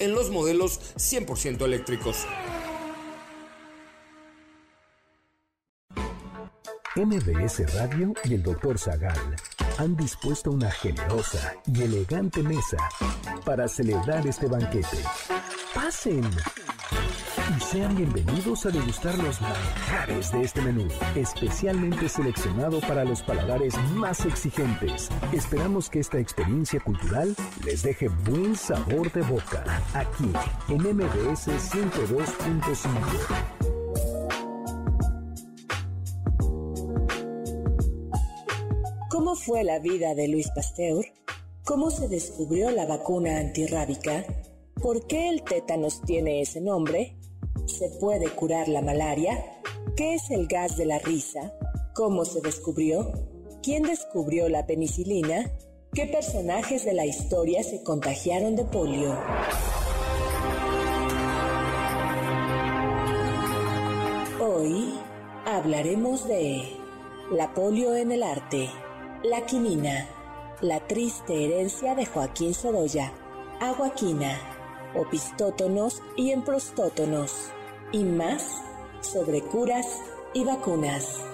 en los modelos 100% eléctricos. MBS Radio y el Dr. Zagal han dispuesto una generosa y elegante mesa para celebrar este banquete. ¡Pasen! Y sean bienvenidos a degustar los manjares de este menú, especialmente seleccionado para los paladares más exigentes. Esperamos que esta experiencia cultural les deje buen sabor de boca, aquí en MBS 102.5. ¿Cómo fue la vida de Luis Pasteur? ¿Cómo se descubrió la vacuna antirrábica? ¿Por qué el tétanos tiene ese nombre? ¿Se puede curar la malaria? ¿Qué es el gas de la risa? ¿Cómo se descubrió? ¿Quién descubrió la penicilina? ¿Qué personajes de la historia se contagiaron de polio? Hoy hablaremos de la polio en el arte, la quinina, la triste herencia de Joaquín Sorolla, aguaquina, opistótonos y emprostótonos y más sobre curas y vacunas.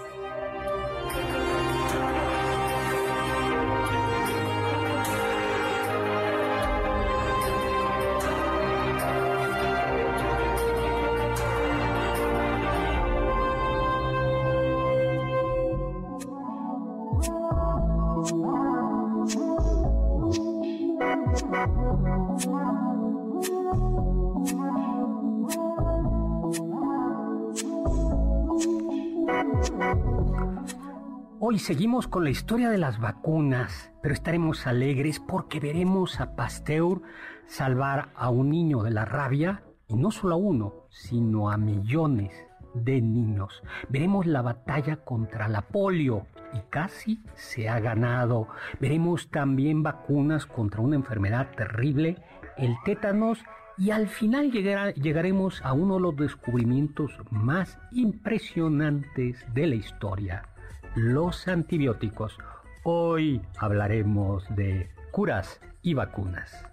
Hoy seguimos con la historia de las vacunas, pero estaremos alegres porque veremos a Pasteur salvar a un niño de la rabia, y no solo a uno, sino a millones de niños. Veremos la batalla contra la polio y casi se ha ganado. Veremos también vacunas contra una enfermedad terrible, el tétanos, y al final llegaremos a uno de los descubrimientos más impresionantes de la historia los antibióticos. Hoy hablaremos de curas y vacunas.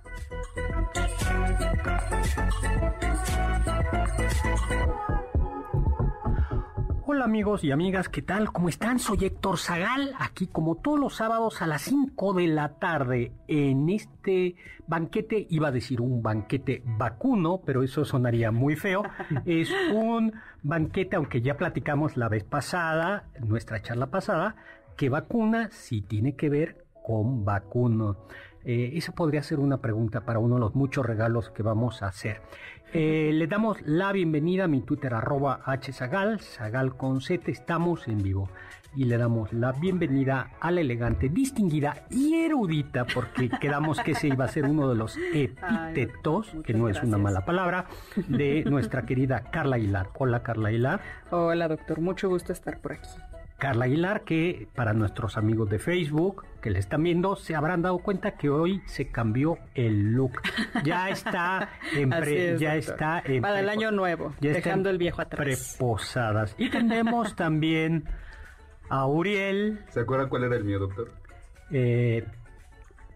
Hola amigos y amigas, ¿qué tal? ¿Cómo están? Soy Héctor Zagal, aquí como todos los sábados a las 5 de la tarde en este banquete, iba a decir un banquete vacuno, pero eso sonaría muy feo. Es un banquete, aunque ya platicamos la vez pasada, nuestra charla pasada, que vacuna si tiene que ver con vacuno. Eh, esa podría ser una pregunta para uno de los muchos regalos que vamos a hacer. Eh, le damos la bienvenida a mi Twitter arroba hzagal, zagal con z, estamos en vivo. Y le damos la bienvenida a la elegante, distinguida y erudita, porque quedamos que ese iba a ser uno de los epítetos, que no es una mala palabra, de nuestra querida Carla Hilar. Hola Carla Hilar. Hola doctor, mucho gusto estar por aquí. Carla Aguilar, que para nuestros amigos de Facebook que le están viendo, se habrán dado cuenta que hoy se cambió el look. Ya está en ya está para el año nuevo, dejando el viejo atrás. Preposadas. Y tenemos también a Uriel. ¿Se acuerdan cuál era el mío, doctor? Eh,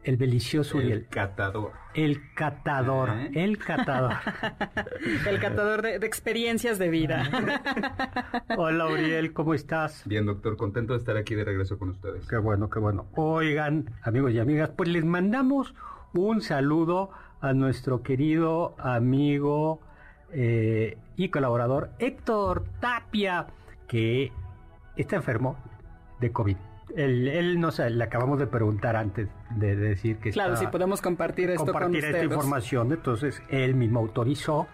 el delicioso el y el catador. El catador, ¿Eh? el catador. el catador de, experiencias de vida. Hola, Uriel, ¿cómo estás? Bien, doctor, contento de estar aquí de regreso con ustedes. Qué bueno, qué bueno. Oigan, amigos y amigas, pues les mandamos un saludo a nuestro querido amigo eh, y colaborador Héctor Tapia, que está enfermo de COVID. Él, él no sé, le acabamos de preguntar antes de, decir que claro si podemos compartir esto compartir con esta información entonces él mismo autorizó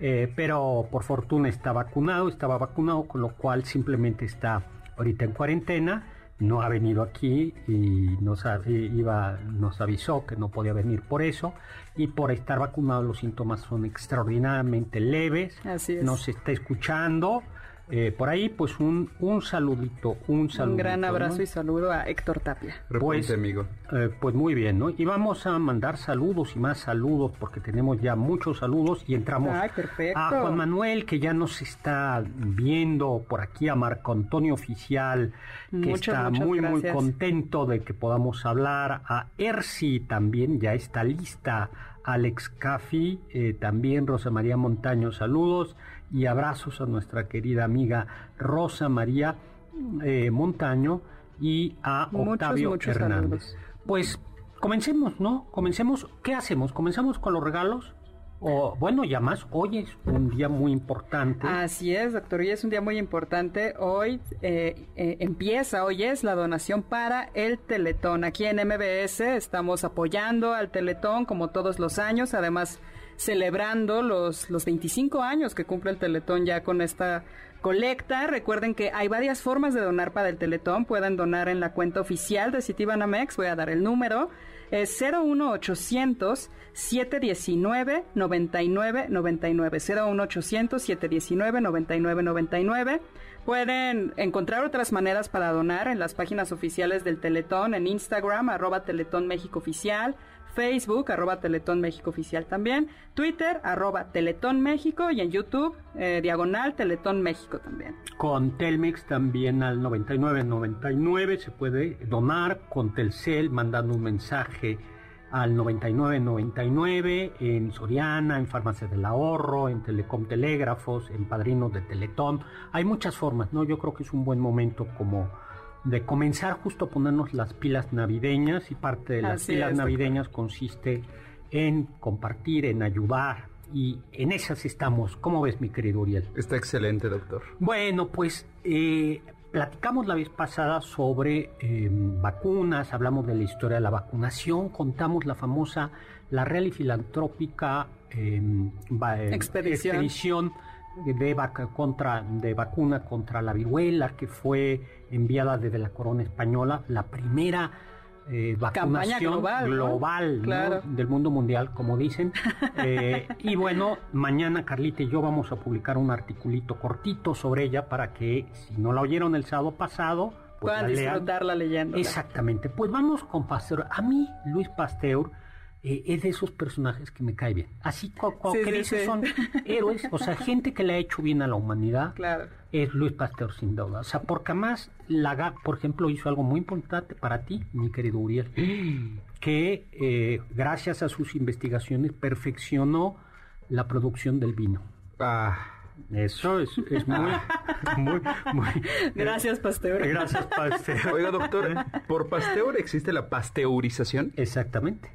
eh, pero por fortuna está vacunado estaba vacunado con lo cual simplemente está ahorita en cuarentena no ha venido aquí y nos, iba, nos avisó que no podía venir por eso y por estar vacunado los síntomas son extraordinariamente leves. Así es. Nos está escuchando eh, por ahí, pues un, un saludito, un saludo. Un gran abrazo y saludo a Héctor Tapia. Pues, amigo. Eh, pues muy bien, ¿no? Y vamos a mandar saludos y más saludos porque tenemos ya muchos saludos y entramos a Juan Manuel que ya nos está viendo por aquí, a Marco Antonio Oficial que está muy muy contento de que podamos hablar, a Ersi también ya está lista, Alex Caffi, eh, también Rosa María Montaño, saludos y abrazos a nuestra querida amiga Rosa María eh, Montaño y a Octavio Hernández. Pues comencemos, ¿no? Comencemos. ¿Qué hacemos? ¿Comenzamos con los regalos? O, bueno, ya más, hoy es un día muy importante. Así es, doctor, hoy es un día muy importante. Hoy eh, eh, empieza, hoy es la donación para el Teletón. Aquí en MBS estamos apoyando al Teletón como todos los años. Además, celebrando los, los 25 años que cumple el Teletón ya con esta colecta. Recuerden que hay varias formas de donar para el Teletón. Pueden donar en la cuenta oficial de Citibanamex. Voy a dar el número. Es 01800 719 9999 01800 719 9999 Pueden encontrar otras maneras para donar en las páginas oficiales del Teletón, en Instagram, arroba Teletón Facebook, arroba Teletón México Oficial también, Twitter, arroba Teletón México y en YouTube, eh, diagonal Teletón México también. Con Telmex también al 9999 se puede donar, con Telcel mandando un mensaje al 9999 en Soriana, en Farmacia del Ahorro, en Telecom Telégrafos, en Padrinos de Teletón. Hay muchas formas, ¿no? Yo creo que es un buen momento como de comenzar justo a ponernos las pilas navideñas y parte de las pilas navideñas consiste en compartir, en ayudar y en esas estamos. ¿Cómo ves, mi querido Uriel? Está excelente, doctor. Bueno, pues eh, platicamos la vez pasada sobre em, vacunas, hablamos de la historia de la vacunación, contamos la famosa, la real y filantrópica em, eh, expedición de, contra, de vacuna contra la viruela que fue enviada desde la corona española, la primera eh, vacunación global, del mundo mundial, como dicen. Eh, y bueno, mañana Carlita y yo vamos a publicar un articulito cortito sobre ella para que si no la oyeron el sábado pasado, pues puedan disfrutarla leyendo. Exactamente. Pues vamos con Pasteur. A mí, Luis Pasteur eh, es de esos personajes que me cae bien. Así como que son héroes, o sea, gente que le ha hecho bien a la humanidad. Claro. Es Luis Pasteur sin duda. O sea, porque además Laga, por ejemplo, hizo algo muy importante para ti, mi querido Uriel, que eh, gracias a sus investigaciones perfeccionó la producción del vino. Ah eso es, muy, muy, muy, Gracias, Pasteur. Gracias, Pasteur. Oiga, doctor, ¿por Pasteur existe la pasteurización? Exactamente.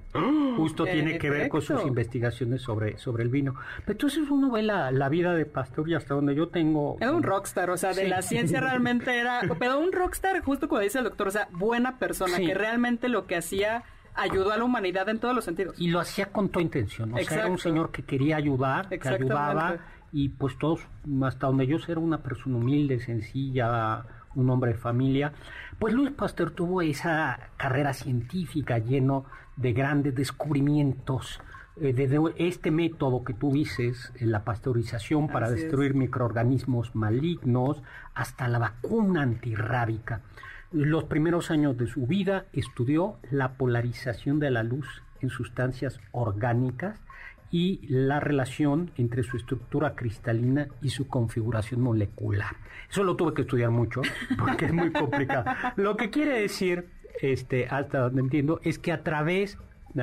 Justo tiene que ver con sus investigaciones sobre, sobre el vino. Pero entonces uno ve la, la vida de Pasteur y hasta donde yo tengo... Era un rockstar, o sea, de la ciencia realmente era... Pero un rockstar, justo como dice el doctor, o sea, buena persona, que realmente lo que hacía ayudó a la humanidad en todos los sentidos. Y lo hacía con toda intención. O sea, era un señor que quería ayudar, que ayudaba y pues todos, hasta donde yo era una persona humilde, sencilla, un hombre de familia, pues Luis Pasteur tuvo esa carrera científica lleno de grandes descubrimientos, eh, desde este método que tú dices, la pasteurización para destruir microorganismos malignos, hasta la vacuna antirrábica. Los primeros años de su vida estudió la polarización de la luz en sustancias orgánicas y la relación entre su estructura cristalina y su configuración molecular. Eso lo tuve que estudiar mucho porque es muy complicado. Lo que quiere decir, este, hasta donde entiendo, es que a través,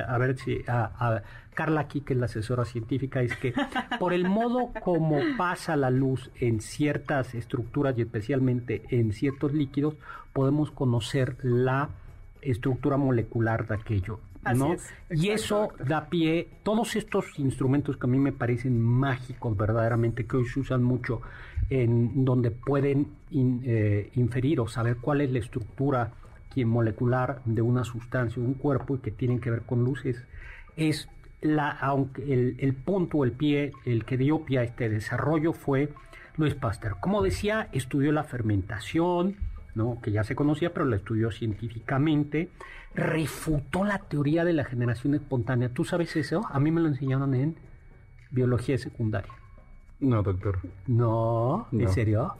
a ver si a, Carla aquí, que es la asesora científica, es que por el modo como pasa la luz en ciertas estructuras y especialmente en ciertos líquidos, podemos conocer la estructura molecular de aquello. ¿No? y eso da pie, todos estos instrumentos que a mí me parecen mágicos verdaderamente, que hoy se usan mucho, en donde pueden eh, inferir o saber cuál es la estructura molecular de una sustancia, de un cuerpo, y que tienen que ver con luces, es la, aunque el, el punto, el pie, el que dio pie a este desarrollo fue Luis Pasteur. Como decía, estudió la fermentación, ¿no? que ya se conocía, pero la estudió científicamente, refutó la teoría de la generación espontánea. ¿Tú sabes eso? A mí me lo enseñaron en biología secundaria. No, doctor. No, ¿en No. serio?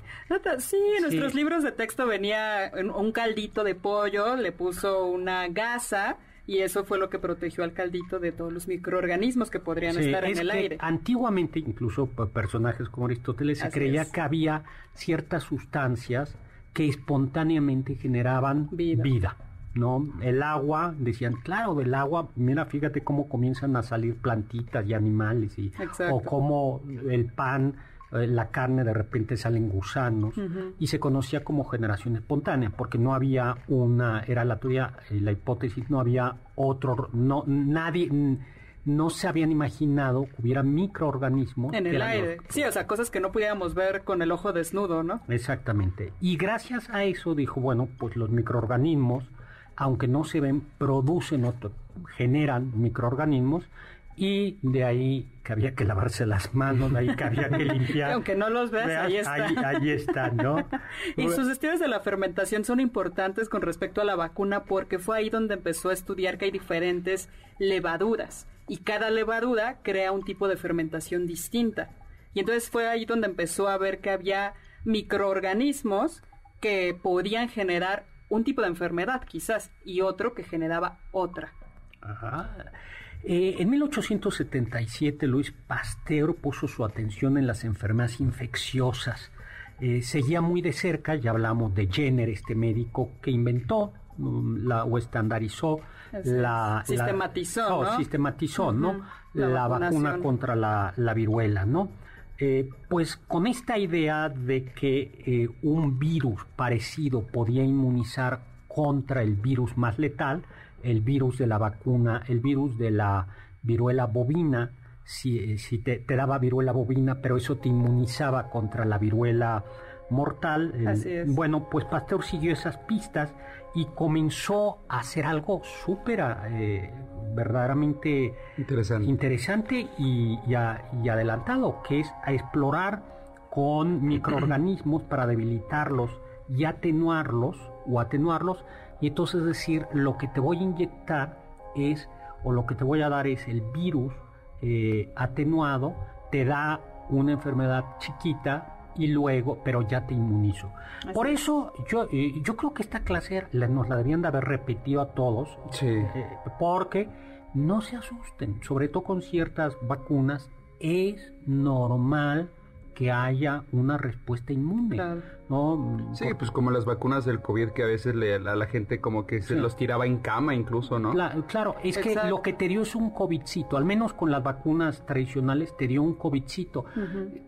Sí, en nuestros libros de texto venía un- un caldito de pollo, le puso una gasa y eso fue lo que protegió al caldito de todos los microorganismos que podrían Sí, estar en es el que aire. Antiguamente, incluso por personajes como Aristóteles, se Así creía es. que había ciertas sustancias que espontáneamente generaban Vida. vida. ¿no? El agua, decían, claro, del agua, mira, fíjate cómo comienzan a salir plantitas y animales, y, Exacto. o cómo el pan, eh, la carne, de repente salen gusanos, y se conocía como generación espontánea, porque no había una, era la teoría, eh, la hipótesis, no había otro, no, nadie, no se habían imaginado que hubiera microorganismos En el aire. los- Sí, o sea, cosas que no pudiéramos ver con el ojo desnudo, ¿no? Exactamente. Y gracias a eso dijo, bueno, pues los microorganismos, aunque no se ven, producen, otro- generan microorganismos y de ahí que había que lavarse las manos, de ahí que había que limpiar. Aunque no los veas, ahí está. Ahí, ahí están, ¿no? Y sus estudios de la fermentación son importantes con respecto a la vacuna porque fue ahí donde empezó a estudiar que hay diferentes levaduras y cada levadura crea un tipo de fermentación distinta. Y entonces fue ahí donde empezó a ver que había microorganismos que podían generar un tipo de enfermedad quizás y otro que generaba otra. Ajá. Eh, en 1877 Luis Pasteur puso su atención en las enfermedades infecciosas. Eh, seguía muy de cerca, ya hablamos de Jenner, este médico que inventó la, o estandarizó la. Sistematizó, la- ¿no? sistematizó, ¿no? La, La vacuna contra la, la viruela, ¿no? Eh, pues con esta idea de que eh, un virus parecido podía inmunizar contra el virus más letal, el virus de la vacuna, el virus de la viruela bovina, si, si te, te daba viruela bovina, pero eso te inmunizaba contra la viruela mortal. eh, Así es. Bueno, pues Pasteur siguió esas pistas y comenzó a hacer algo súper, eh, verdaderamente Interesante. interesante y, y a- y adelantado, que es a explorar con microorganismos para debilitarlos y atenuarlos o atenuarlos y entonces decir lo que te voy a inyectar es o lo que te voy a dar es el virus eh, atenuado te da una enfermedad chiquita y luego pero ya te inmunizo por eso yo eh, yo creo que esta clase la- nos la debían de haber repetido a todos Sí. eh, porque no se asusten, sobre todo con ciertas vacunas, es normal que haya una respuesta inmune. Claro. ¿no? Sí, Por- pues como las vacunas del COVID que a veces le, a la gente como que se Sí. los tiraba en cama incluso, ¿no? Cla- claro, es que lo que te dio es un covidcito, al menos con las vacunas tradicionales te dio un covidcito.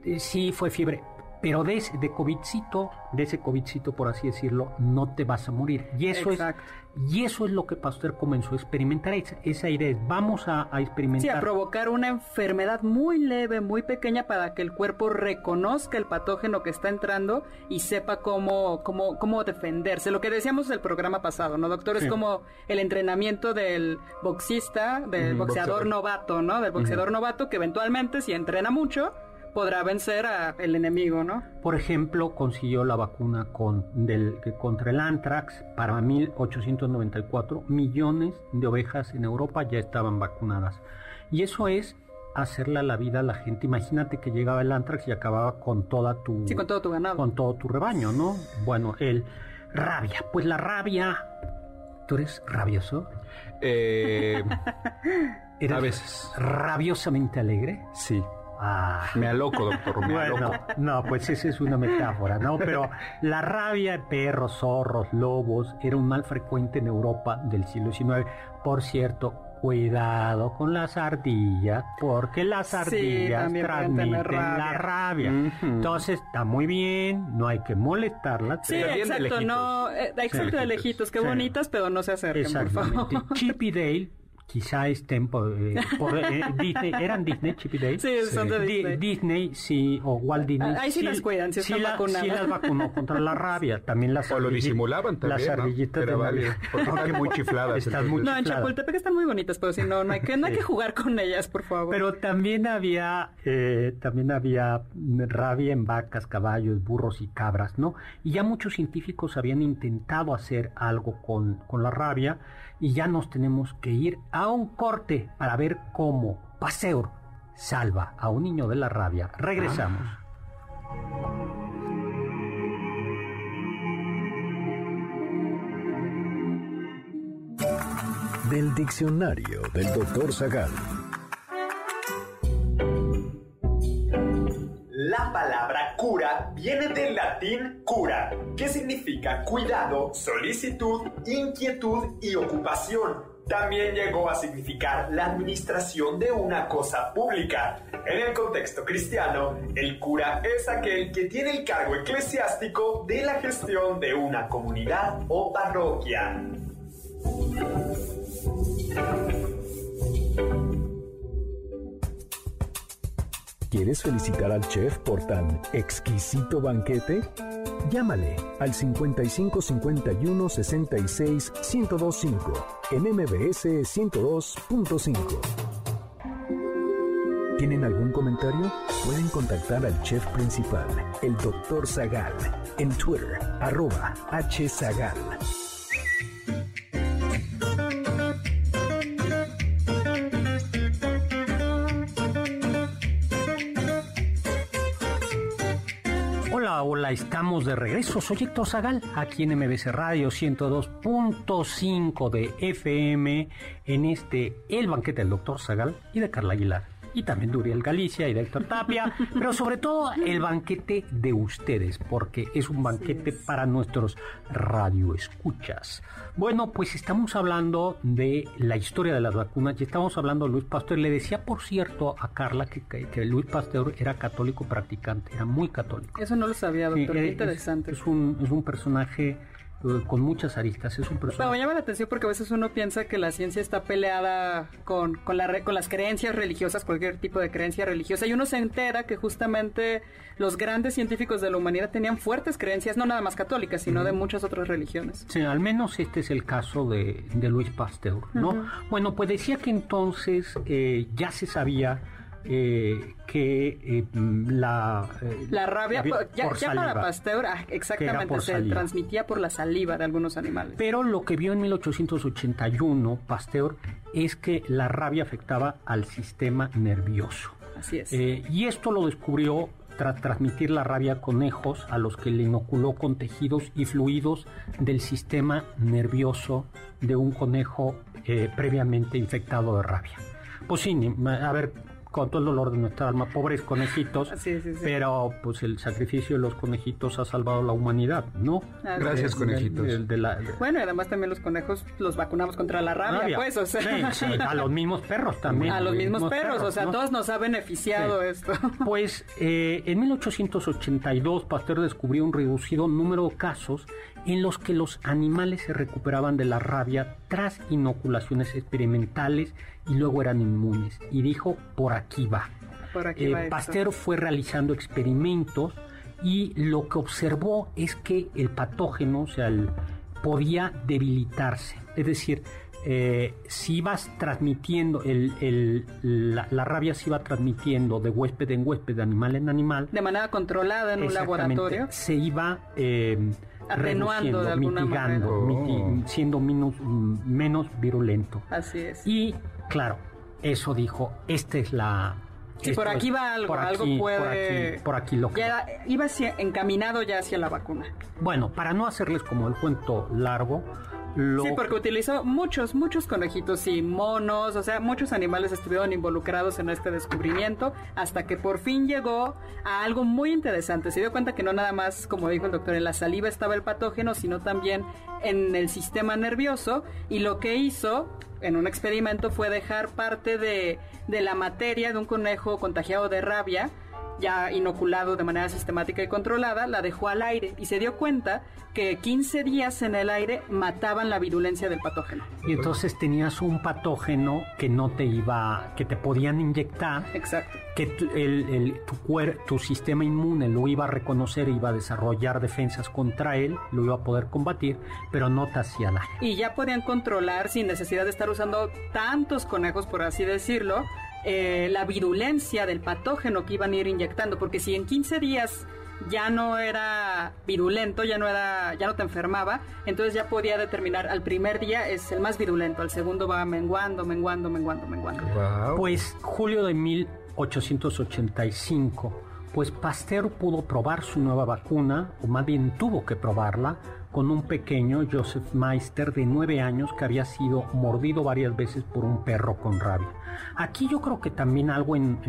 Eh, Sí, fue fiebre, pero de ese de covidcito, de ese covidcito por así decirlo, no te vas a morir. Y eso Exacto. es y eso es lo que Pasteur comenzó a experimentar, esa, esa idea es, vamos a, a experimentar. Sí, a provocar una enfermedad muy leve, muy pequeña para que el cuerpo reconozca el patógeno que está entrando y sepa cómo, cómo, cómo defenderse. Lo que decíamos el programa pasado, ¿no, doctor? Sí. Es como el entrenamiento del boxista, del boxeador. novato, ¿no? Del boxeador novato que eventualmente, si entrena mucho, podrá vencer al enemigo, ¿no? Por ejemplo, consiguió la vacuna con, del, que- contra el anthrax para 1894. Millones de ovejas en Europa ya estaban vacunadas. Y eso es hacerle a la vida a la gente. Imagínate que llegaba el anthrax y acababa con toda tu... Sí, con todo tu ganado. con todo tu rebaño, ¿no? Bueno, el rabia. Pues la rabia... ¿Tú eres rabioso? Eh, ¿Eres a veces. rabiosamente alegre? Sí. Ah. Me aloco, doctor. Me Bueno, aloco. no, pues esa es una metáfora, ¿no? Pero la rabia de perros, zorros, lobos era un mal frecuente en Europa del siglo XIX. Por cierto, cuidado con las ardillas, porque las ardillas transmiten la rabia. Entonces, está muy bien, no hay que molestarlas. Sí, Pero bien de exacto, no, eh, exacto de lejitos. lejitos, qué Sí. bonitas, pero no se acerquen, por favor. Chip y Dale quizá estén por, eh, por eh, Disney, ¿eran Disney, Chippy Day? Sí, son de Di- Disney. Disney, sí, o Walt Disney. Ah, ahí sí las cuidan, sí están la- vacunadas. sí las vacunó contra la rabia, también las O lo disimulaban también, Las ¿no? ardillitas Era de Navidad. porque están muy chifladas, Están muy. No, en. Chapultepec están muy bonitas, pero si no, no hay que, no hay que jugar con ellas, por favor. Pero también había, eh, también había rabia en vacas, caballos, burros y cabras, ¿no? Y ya muchos científicos habían intentado hacer algo con, con la rabia y ya nos tenemos que ir a un corte para ver cómo Pasteur salva a un niño de la rabia. Regresamos. Del diccionario del doctor Zagal. La palabra cura viene del latín cura, que significa cuidado, solicitud, inquietud y ocupación. También llegó a significar la administración de una cosa pública. En el contexto cristiano, el cura es aquel que tiene el cargo eclesiástico de la gestión de una comunidad o parroquia. ¿Quieres felicitar al chef por tan exquisito banquete? Llámale al 55 51 66 1025 en MBS 102.5. ¿Tienen algún comentario? Pueden contactar al chef principal, el Dr. Zagal, en Twitter, arroba hzagal. De regreso. Soy Héctor Zagal, aquí en MBC Radio 102.5 de FM, en este El Banquete del Doctor Zagal y de Carla Aguilar. Y también de Uriel Galicia y de Héctor Tapia, pero sobre todo el banquete de ustedes, porque es un banquete para nuestros radioescuchas. Bueno, pues estamos hablando de la historia de las vacunas y estamos hablando de Luis Pasteur. Le decía, por cierto, a Carla que, que- que Luis Pasteur era católico practicante, era muy católico. Eso no lo sabía, Sí, doctor. Qué es- interesante. Es, un, es un personaje con muchas aristas, es un Pero me llama la atención porque a veces uno piensa que la ciencia está peleada con, con, la, con las creencias religiosas, cualquier tipo de creencia religiosa, y uno se entera que justamente los grandes científicos de la humanidad tenían fuertes creencias, no nada más católicas, sino de muchas otras religiones. Sí, al menos este es el caso de, de Luis Pasteur, ¿no? Bueno, pues decía que entonces eh, ya se sabía eh, que eh, la... eh, La rabia, po- ya, por ya para. Pasteur, ah, exactamente, se saliva. transmitía por la saliva de algunos animales. Pero lo que vio en 1881 Pasteur es que la rabia afectaba al sistema nervioso. Así es. Eh, y esto lo descubrió tras transmitir la rabia a conejos a los que le inoculó con tejidos y fluidos del sistema nervioso de un conejo previamente infectado de rabia. Pues sí, a ver, con todo el dolor de nuestra alma, pobres conejitos, Sí, sí, sí. pero pues el sacrificio de los conejitos ha salvado la humanidad, ¿no? Así Gracias, es. conejitos. El de la- de- Bueno, y además también los conejos los vacunamos contra la rabia, rabia. pues, o sea. Sí, sí, a los mismos perros también. A los mismos perros, o sea, ¿no? todos nos ha beneficiado Sí. esto. Pues eh, en 1882 Pasteur descubrió un reducido número de casos en los que los animales se recuperaban de la rabia tras inoculaciones experimentales y luego eran inmunes. Y dijo, por aquí va. Por aquí Eh, va. Pasteur fue realizando experimentos y lo que observó es que el patógeno, o sea, el- podía debilitarse. Es decir, eh, si ibas transmitiendo, el, el- la, la rabia se iba transmitiendo de huésped en huésped, de animal en animal, De manera controlada en un laboratorio. se iba eh, Atenuando reduciendo, de alguna mitigando, manera. miti- siendo menos, menos virulento. Así es. Y claro, eso dijo, esta es la... Sí, por aquí es- va algo, por algo puede... Por aquí, por aquí lo que... Ya iba hacia- encaminado ya hacia la vacuna. Bueno, para no hacerles como el cuento largo, lo... Sí, porque utilizó muchos, muchos conejitos y monos, o sea, muchos animales estuvieron involucrados en este descubrimiento hasta que por fin llegó a algo muy interesante. Se dio cuenta que no nada más, como dijo el doctor, en la saliva estaba el patógeno, sino también en el sistema nervioso y lo que hizo en un experimento fue dejar parte de, de la materia de un conejo contagiado de rabia ya inoculado de manera sistemática y controlada, la dejó al aire y se dio cuenta que 15 días en el aire mataban la virulencia del patógeno. Y entonces tenías un patógeno que no te iba, que te podían inyectar. Exacto. Que tu, el, tu, tu sistema inmune lo iba a reconocer, iba a desarrollar defensas contra él, lo iba a poder combatir, pero no te hacía nada. Y ya podían controlar sin necesidad de estar usando tantos conejos, por así decirlo, eh, la virulencia del patógeno que iban a ir inyectando, porque si en 15 días ya no era virulento, ya no era, ya no te enfermaba, entonces ya podía determinar al primer día es el más virulento, al segundo va menguando, menguando, menguando, menguando. Pues julio de 1885, pues Pasteur pudo probar su nueva vacuna, o más bien tuvo que probarla, con un pequeño Joseph Meister de 9 años que había sido mordido varias veces por un perro con rabia. Aquí yo creo que también algo en,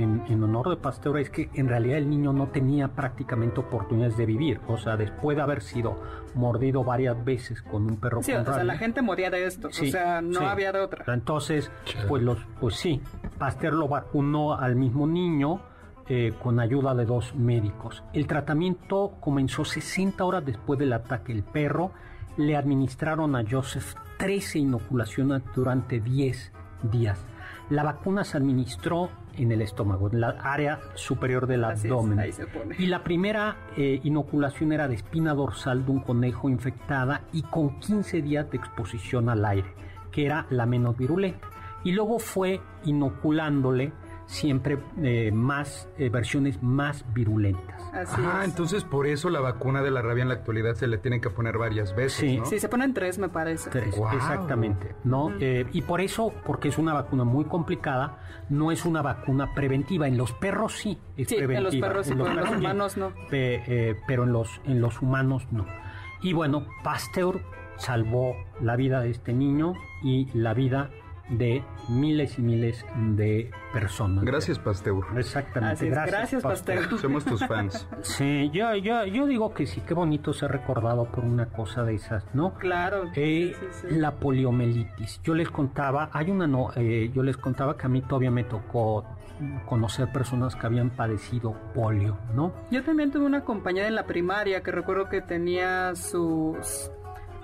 honor de Pasteur es que en realidad el niño no tenía prácticamente oportunidades de vivir. O sea, después de haber sido mordido varias veces con un perro sí, con o sea, la gente moría de esto. o sea, no había de otra. Entonces, pues, los, pues sí, Pasteur lo vacunó al mismo niño. Eh, con ayuda de dos médicos. El tratamiento comenzó 60 horas después del ataque. El perro le administraron a Joseph 13 inoculaciones durante 10 días. La vacuna se administró en el estómago, en la área superior del abdomen. y la primera eh, inoculación era de espina dorsal de un conejo infectada y con 15 días de exposición al aire, que era la menos virulenta. Y luego fue inoculándole siempre eh, más eh, versiones más virulentas. ah, entonces por eso la vacuna de la rabia en la actualidad se le tiene que poner varias veces. Sí, ¿no? sí se ponen tres, me parece. Tres, exactamente. ¿no? Eh, y por eso, porque es una vacuna muy complicada, no es una vacuna preventiva. En los perros sí es sí, preventiva. En los perros sí, en los, humanos no. pero en los, en los humanos no. Y bueno, Pasteur salvó la vida de este niño y la vida de miles y miles de personas. Gracias, Pasteur. Exactamente. Gracias, Pasteur. Somos tus fans. Sí, yo, yo, yo digo que sí, qué bonito ser recordado por una cosa de esas, ¿no? Claro. Eh, la poliomielitis. Yo les contaba, hay una no, eh, yo les contaba que a mí todavía me tocó conocer personas que habían padecido polio, ¿no? Yo también tuve una compañera en la primaria que recuerdo que tenía sus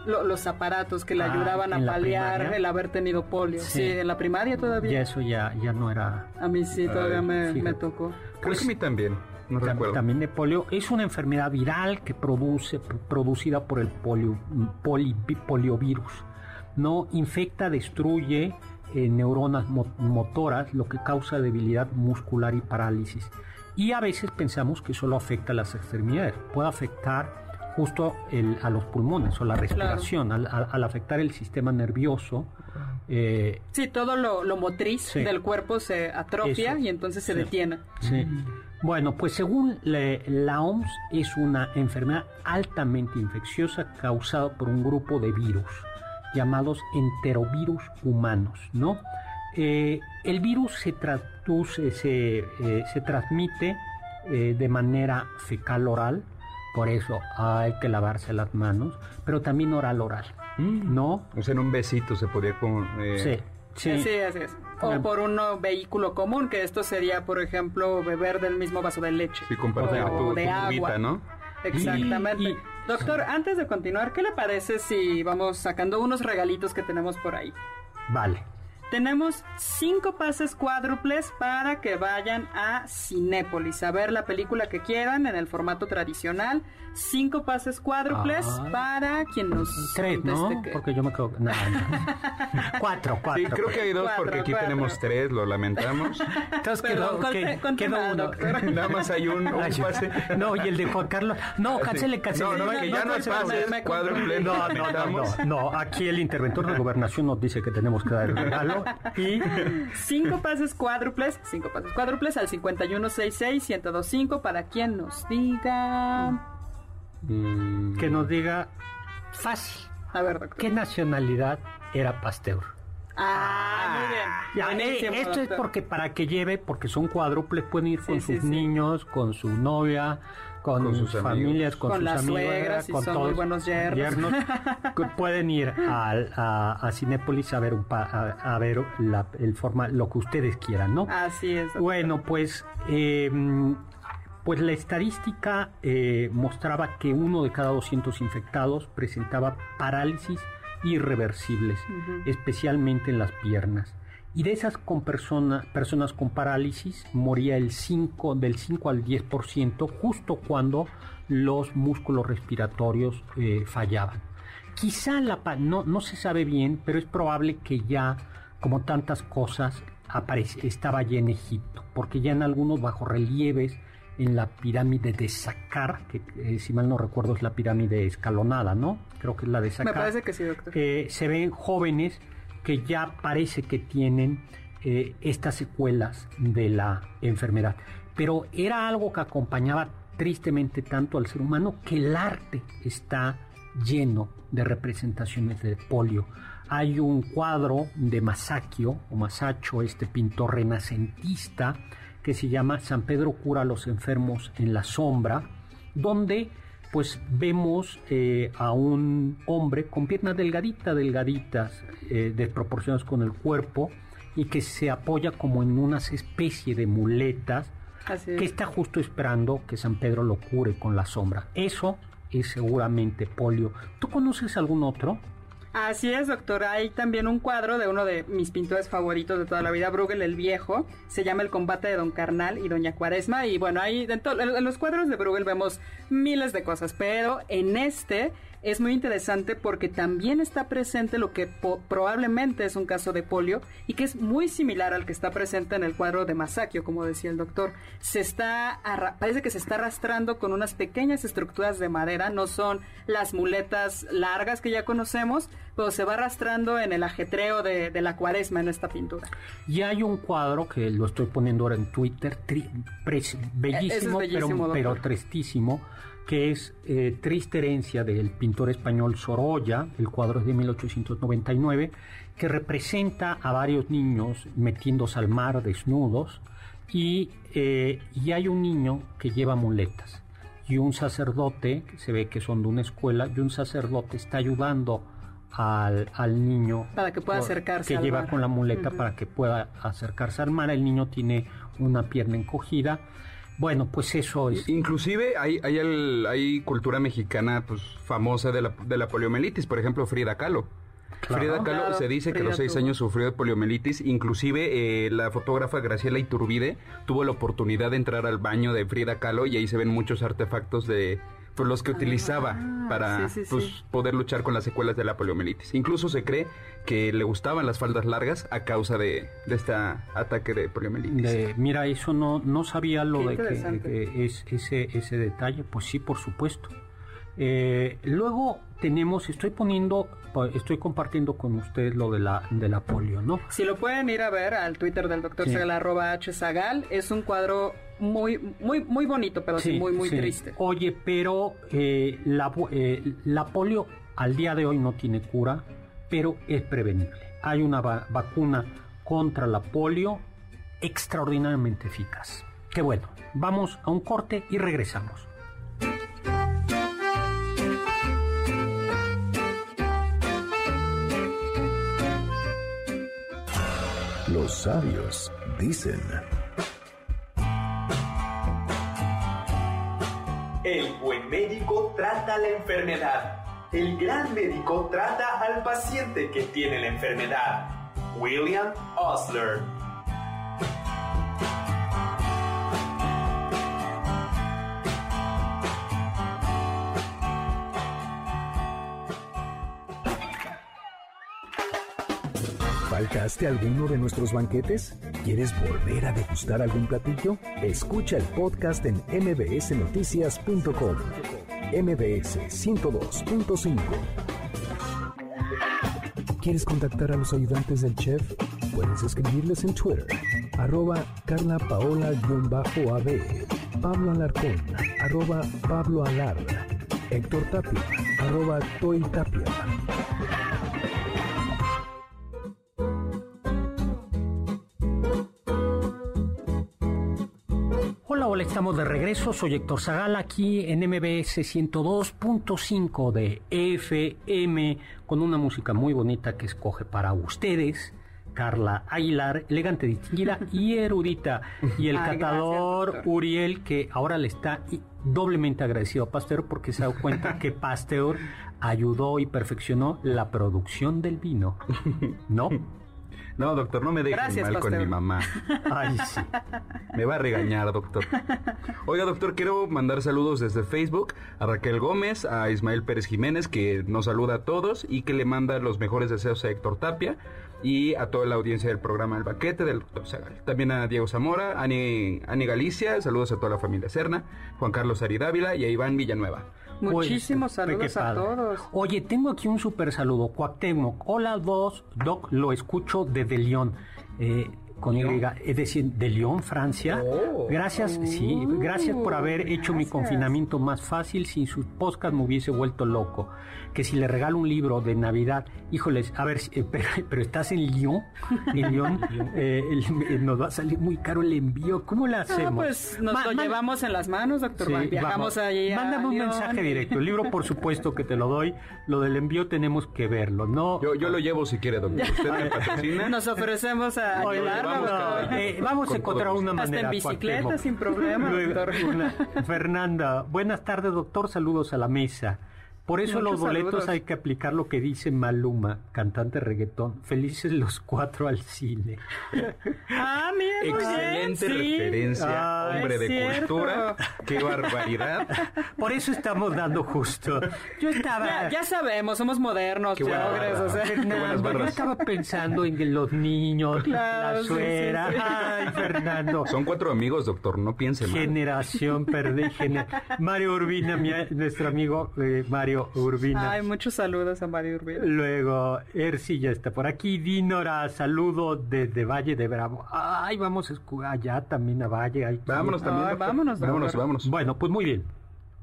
los aparatos que le ah, ayudaban a paliar el haber tenido polio. Sí. en la primaria todavía. Ya eso ya, ya no era. A mí sí, todavía me, tocó. Creo que a mí también. No recuerdo. También de polio. Es una enfermedad viral que produce, producida por el polio, poliovirus. No infecta, destruye eh, neuronas motoras, lo que causa debilidad muscular y parálisis. Y a veces pensamos que solo afecta a las extremidades. Puede afectar justo el, a los pulmones o la respiración, al, afectar el sistema nervioso. Eh, sí, todo lo, motriz del cuerpo se atrofia y entonces se detiene. Sí. Bueno, pues según la OMS es una enfermedad altamente infecciosa causada por un grupo de virus llamados enterovirus humanos, ¿no? Eh, el virus se, traduce, se, eh, se transmite de manera fecal oral, por eso hay que lavarse las manos, pero también oral oral, mm. ¿no? O sea, en un besito se podía con... Eh, sí. Sí. sí, así es. O por un vehículo común, que esto sería, por ejemplo, beber del mismo vaso de leche. Sí, compartir o, de agua. ¿no? Exactamente. Doctor, antes de continuar, ¿qué le parece si vamos sacando unos regalitos que tenemos por ahí? Vale. Tenemos cinco pases cuádruples para que vayan a Cinépolis a ver la película que quieran en el formato tradicional. Cinco pases cuádruples para quien nos tres, ¿no? Porque yo me creo no, cuatro, cuatro. Sí, creo que hay dos porque aquí tenemos tres, lo lamentamos. Entonces quedó, que, quedó uno. Nada más hay un, pase. No, y el de Juan Carlos. No, cancele, cancele. No, no, que ya no, hay pases cuádruples. No, no, no, no, aquí el interventor de gobernación nos dice que tenemos que dar el regalo y cinco pases cuádruples, cinco pases cuádruples al 5166-1025 para quien nos diga. Mm. Que nos diga fácil. A ver, doctor. ¿Qué nacionalidad era Pasteur? Ah, muy bien. Eh, esto es porque para que lleve, porque son cuádruples, pueden ir con sus niños, con su novia, con, sus familias, con, sus las suegras, con todos buenos yernos. pueden ir a, a, Cinépolis a ver un a, ver el forma lo que ustedes quieran, ¿no? Así es. Bueno, pues eh, Pues la estadística eh, mostraba que uno de cada 200 infectados presentaba parálisis irreversibles, especialmente en las piernas. Y de esas con personas con parálisis moría el 5, del 5 al 10% justo cuando los músculos respiratorios eh, fallaban. Quizá la, no, no se sabe bien, pero es probable que ya, como tantas cosas, estaba ya en Egipto, porque ya en algunos bajorrelieves en la pirámide de Saqqar, que eh, si mal no recuerdo es la pirámide escalonada, ¿no? Creo que es la de Saqqar. Me parece que sí, doctor. se ven jóvenes que ya parece que tienen eh, estas secuelas de la enfermedad. Pero era algo que acompañaba tristemente tanto al ser humano que el arte está lleno de representaciones de polio. Hay un cuadro de Masaccio, o Masaccio, este pintor renacentista, que se llama San Pedro cura a los enfermos en la sombra, donde pues vemos eh, a un hombre con piernas delgaditas, delgaditas, eh, desproporcionadas con el cuerpo, y que se apoya como en unas especie de muletas, que está justo esperando que San Pedro lo cure con la sombra. Eso es seguramente polio. ¿Tú conoces algún otro? Así es, doctor. Hay también un cuadro de uno de mis pintores favoritos de toda la vida, Bruegel el Viejo. Se llama El combate de Don Carnal y Doña Cuaresma. Y bueno, ahí en, en los cuadros de Bruegel vemos miles de cosas, pero en este es muy interesante porque también está presente lo que probablemente es un caso de polio y que es muy similar al que está presente en el cuadro de Masaccio, como decía el doctor. Se está parece que se está arrastrando con unas pequeñas estructuras de madera, no son las muletas largas que ya conocemos, pero se va arrastrando en el ajetreo de, la cuaresma en esta pintura. Y hay un cuadro que lo estoy poniendo ahora en Twitter, bellísimo, pero, pero tristísimo que es eh, Triste herencia del pintor español Sorolla, el cuadro es de 1899, que representa a varios niños metiéndose al mar desnudos y, eh, y hay un niño que lleva muletas y un sacerdote, que se ve que son de una escuela, y un sacerdote está ayudando al, al niño para que pueda acercarse que lleva con la muleta para que pueda acercarse al mar. El niño tiene una pierna encogida bueno, pues eso es. Inclusive hay, hay, hay cultura mexicana pues famosa de la, de la poliomielitis, por ejemplo Frida Kahlo. Frida Kahlo se dice que a los seis años sufrió de poliomielitis. Inclusive eh, la fotógrafa Graciela Iturbide tuvo la oportunidad de entrar al baño de Frida Kahlo y ahí se ven muchos artefactos de, pues, los que utilizaba ah, para pues, poder luchar con las secuelas de la poliomielitis. Incluso se cree que le gustaban las faldas largas a causa de, este ataque de poliomielitis. mira, eso no, no sabía lo de que, es ese, ese detalle. Pues sí, por supuesto. Eh, luego tenemos, estoy poniendo, estoy compartiendo con ustedes lo de la, de la polio, ¿no? Si lo pueden ir a ver al Twitter del doctor Zagal, arroba H Zagal, es un cuadro muy, muy, muy bonito, pero sí, muy, muy triste. Oye, pero eh, la, eh, la polio al día de hoy no tiene cura, pero es prevenible. Hay una vacuna contra la polio extraordinariamente eficaz. Qué bueno, vamos a un corte y regresamos. Los sabios dicen... El buen médico trata la enfermedad. El gran médico trata al paciente que tiene la enfermedad. William Osler ¿Faltaste alguno de nuestros banquetes? ¿Quieres volver a degustar algún platillo? Escucha el podcast en mbsnoticias.com. MBS 102.5. ¿Quieres contactar a los ayudantes del chef? Puedes escribirles en Twitter, arroba Carla Paola-AB, Pablo Alarcón, arroba Pablo Alar, Héctor Tapia, arroba Toy Tapia. Estamos de regreso. Soy Héctor Zagal aquí en MBS 102.5 de FM con una música muy bonita que escoge para ustedes Carla Aguilar, elegante, distinguida y erudita. Y el catador Uriel, que ahora le está doblemente agradecido a Pasteur porque se ha dado cuenta que Pasteur ayudó y perfeccionó la producción del vino. ¿No? No, doctor, no me deje mal con mi mamá. Ay, sí. Me va a regañar, doctor. Oiga, doctor, quiero mandar saludos desde Facebook a Raquel Gómez, a Ismael Pérez Jiménez, que nos saluda a todos y que le manda los mejores deseos a Héctor Tapia y a toda la audiencia del programa El Baquete del doctor Zagal. También a Diego Zamora, Ani, Ani Galicia, saludos a toda la familia Serna, Juan Carlos Aridávila y a Iván Villanueva. Muchísimos saludos a todos. Oye, tengo aquí un súper saludo. Cuauhtémoc. Hola, dos. Doc, lo escucho desde León. Eh, con Y, es decir, de León, Francia. Oh. Gracias, sí, gracias por haber hecho mi confinamiento más fácil. Sin sus podcast me hubiese vuelto loco que si le regalo un libro de Navidad, híjoles, a ver, eh, pero, estás en Lyon, en Lyon, eh, eh, nos va a salir muy caro el envío. ¿Cómo le ah, hacemos? pues nos lo llevamos en las manos, doctor. Viajamos allí. Mándame un mensaje directo. El libro, por supuesto que te lo doy. Lo del envío tenemos que verlo, ¿no? Yo, yo lo llevo si quiere, doctor. Usted me patrocina. Nos ofrecemos a llevarlo. vamos a encontrar una manera. Hasta en bicicleta, sin problema, doctor. Fernanda, buenas tardes, doctor. Saludos a la mesa. Por eso los boletos hay que aplicar lo que dice Maluma, cantante reggaetón. Felices los cuatro al cine. ah, mira, Excelente referencia, hombre de cultura. Qué barbaridad. Por eso estamos dando justo. Yo estaba. Ya, sabemos, somos modernos, progres, o sea. Fernando, yo estaba pensando en los niños, la suera. Ay, Fernando. Son cuatro amigos, doctor, no piense mal. Generación perdí. Mario Urbina, nuestro amigo eh, Mario Urbina. Ay, muchos saludos a Mario Urbina. Luego, Erci ya está por aquí. Dinora, saludo desde Valle de Bravo. Ay, vamos allá también a Valle. vámonos también. vámonos, vámonos, vámonos. Bueno, pues muy bien.